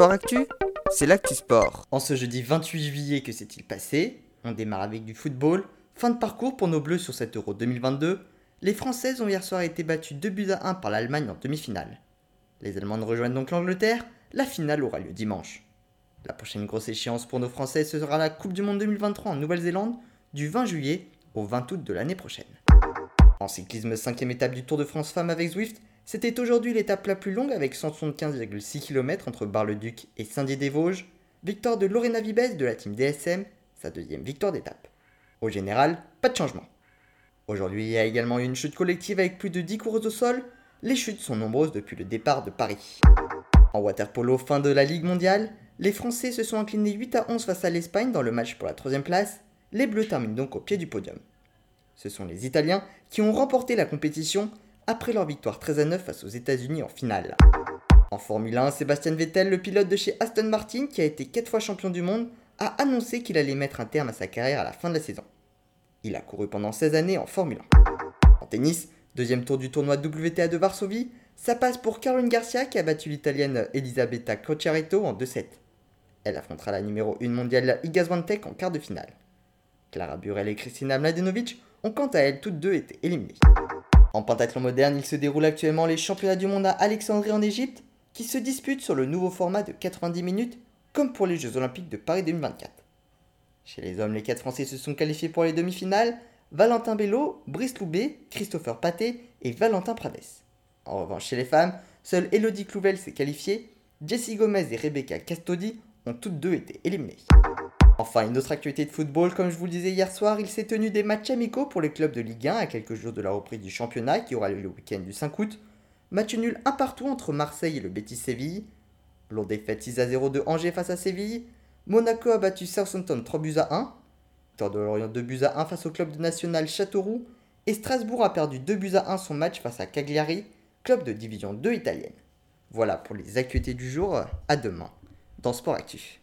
Sport Actu, c'est l'actu sport. En ce jeudi 28 juillet, que s'est-il passé On démarre avec du football. Fin de parcours pour nos Bleus sur cet Euro 2022. Les Françaises ont hier soir été battues 2 buts à 1 par l'Allemagne en demi-finale. Les Allemandes rejoignent donc l'Angleterre. La finale aura lieu dimanche. La prochaine grosse échéance pour nos Français sera la Coupe du Monde 2023 en Nouvelle-Zélande du 20 juillet au 20 août de l'année prochaine. En cyclisme, cinquième étape du Tour de France Femmes avec Zwift, c'était aujourd'hui l'étape la plus longue avec 175,6 km entre Bar-le-Duc et Saint-Dié-des-Vosges. Victoire de Lorena Vibes de la team DSM, sa deuxième victoire d'étape. Au général, pas de changement. Aujourd'hui, il y a également eu une chute collective avec plus de 10 coureuses au sol. Les chutes sont nombreuses depuis le départ de Paris. En waterpolo, fin de la Ligue mondiale, les Français se sont inclinés 8 à 11 face à l'Espagne dans le match pour la troisième place. Les Bleus terminent donc au pied du podium. Ce sont les Italiens qui ont remporté la compétition après leur victoire 13 à 9 face aux États-Unis en finale. En Formule 1, Sébastien Vettel, le pilote de chez Aston Martin qui a été 4 fois champion du monde, a annoncé qu'il allait mettre un terme à sa carrière à la fin de la saison. Il a couru pendant 16 années en Formule 1. En tennis, deuxième tour du tournoi WTA de Varsovie, ça passe pour Caroline Garcia qui a battu l'italienne Elisabetta Cocciaretto en 2-7. Elle affrontera la numéro 1 mondiale Iga Swiatek en quart de finale. Clara Burel et Kristina Mladenovic ont quant à elles toutes deux été éliminées. En pentathlon moderne, il se déroule actuellement les championnats du monde à Alexandrie en Égypte, qui se disputent sur le nouveau format de 90 minutes, comme pour les Jeux Olympiques de Paris 2024. Chez les hommes, les 4 Français se sont qualifiés pour les demi-finales Valentin Bello, Brice Loubet, Christopher Paté et Valentin Prades. En revanche, chez les femmes, seule Elodie Clouvel s'est qualifiée, Jessie Gomez et Rebecca Castodi ont toutes deux été éliminées. Enfin, une autre actualité de football, comme je vous le disais hier soir, il s'est tenu des matchs amicaux pour les clubs de Ligue 1 à quelques jours de la reprise du championnat qui aura lieu le week-end du 5 août. Match nul un partout entre Marseille et le Betis Séville. Lourde défaite 6 à 0 de Angers face à Séville. Monaco a battu Southampton 3 buts à 1. Victoire de Lorient 2 buts à 1 face au club national Châteauroux. Et Strasbourg a perdu 2 buts à 1 son match face à Cagliari, club de division 2 italienne. Voilà pour les actualités du jour. À demain dans Sport Actif.